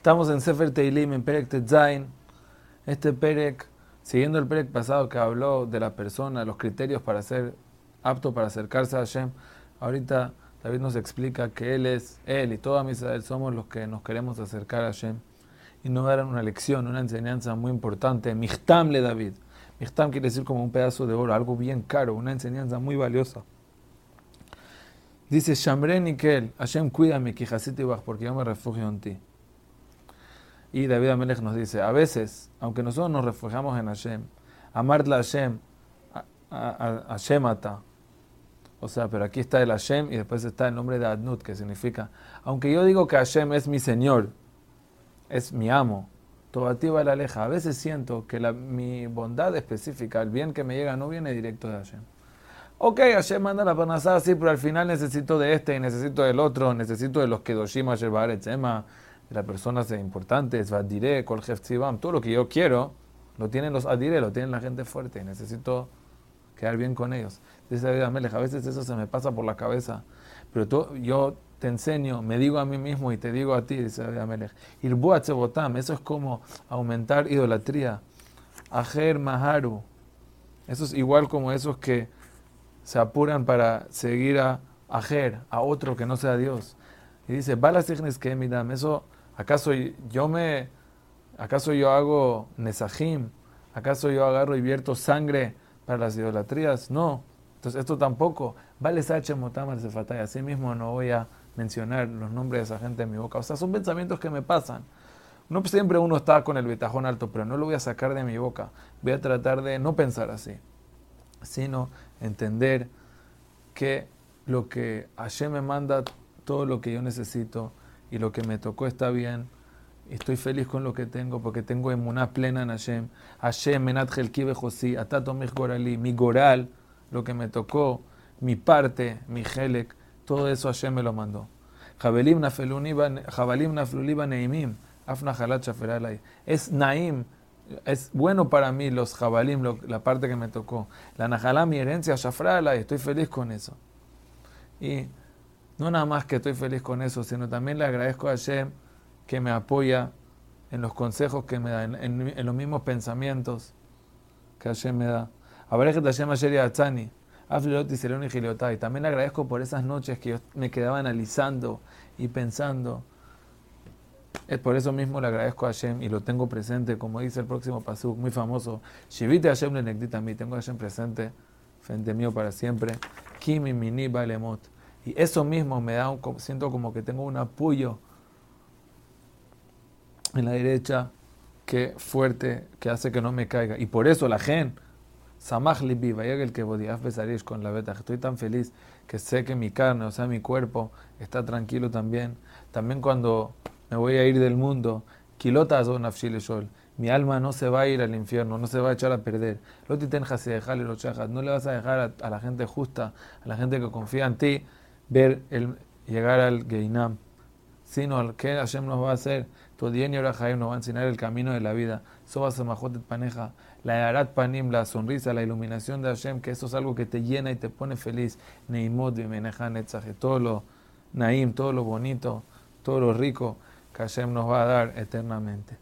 Estamos en Sefer Teilim, en Perek Tetzain. Este Perek, siguiendo el Perek pasado que habló de la persona, los criterios para ser apto para acercarse a Hashem, ahorita David nos explica que Él es, Él y toda Israel somos los que nos queremos acercar a Hashem. Y nos darán una lección, una enseñanza muy importante. Michtam le David. Michtam quiere decir como un pedazo de oro, algo bien caro, una enseñanza muy valiosa. Dice Shamre Nikel, Hashem cuídame, porque yo me refugio en ti. Y David Amelech nos dice, a veces, aunque nosotros nos refugiamos en Hashem, amarla Hashem, Hashem ata. O sea, pero aquí está el Hashem y después está el nombre de Adnut, que significa, aunque yo digo que Hashem es mi Señor, es mi amo, va la aleja, a veces siento que la, mi bondad específica, el bien que me llega, no viene directo de Hashem. Ok, Hashem manda la panasada, sí, pero al final necesito de este y necesito del otro, necesito de los Kedoshim, Asher Ema, de las personas importantes, Vadire, Kol todo lo que yo quiero, lo tienen los Adire, lo tienen la gente fuerte y necesito quedar bien con ellos. Dice David Amelech, a veces eso se me pasa por la cabeza, pero tú, yo te enseño, me digo a mí mismo y te digo a ti, dice David Amelech. Irbuatzebotam, eso es como aumentar idolatría. Ajer Maharu, eso es igual como esos que se apuran para seguir a Ajer, a otro que no sea Dios. Y dice, Balas que midam, eso ¿Acaso yo me, acaso yo hago nesajim? ¿Acaso yo agarro y vierto sangre para las idolatrías? No. Entonces esto tampoco. Vale Sache Motamar Sefatay. Así mismo no voy a mencionar los nombres de esa gente en mi boca. O sea, son pensamientos que me pasan. No siempre uno está con el betajón alto, pero no lo voy a sacar de mi boca. Voy a tratar de no pensar así, sino entender que lo que Hashem me manda, todo lo que yo necesito, y lo que me tocó está bien. Estoy feliz con lo que tengo porque tengo emuná plena en Hashem. Hashem, menat kive josi, atato gorali, mi goral, lo que me tocó, mi parte, mi helek, todo eso Hashem me lo mandó. Jabelim nafluliba neimim, afna halat Es naim, es bueno para mí los jabalim, la parte que me tocó. La najalá, mi herencia, shafralay, estoy feliz con eso. Y no nada más que estoy feliz con eso, sino también le agradezco a Hashem que me apoya en los consejos que me da, en, los mismos pensamientos que Hashem me da. y También le agradezco por esas noches que yo me quedaba analizando y pensando. Es por eso mismo le agradezco a Hashem y lo tengo presente, como dice el próximo pasuk, muy famoso. Shivite Hashem le a mí, tengo a Hashem presente frente mío para siempre. Kimi mini balemot. Y eso mismo me da un, siento como que tengo un apoyo en la derecha que fuerte, que hace que no me caiga. Y por eso la gente, Samach libi, el que bodiaf besarish con la beta. Estoy tan feliz que sé que mi carne, o sea, mi cuerpo, está tranquilo también. También cuando me voy a ir del mundo, kilota mi alma no se va a ir al infierno, no se va a echar a perder. No le vas a dejar a la gente justa, a la gente que confía en ti, ver el llegar al Geinam, sino al que Hashem nos va a hacer. Día y nos va a enseñar el camino de la vida. Soba Samajotet Paneja, la Yarat Panim, la sonrisa, la iluminación de Hashem, que eso es algo que te llena y te pone feliz. Neimot Bimeneja Netzaje, todo lo Naim, todo lo bonito, todo lo rico que Hashem nos va a dar eternamente.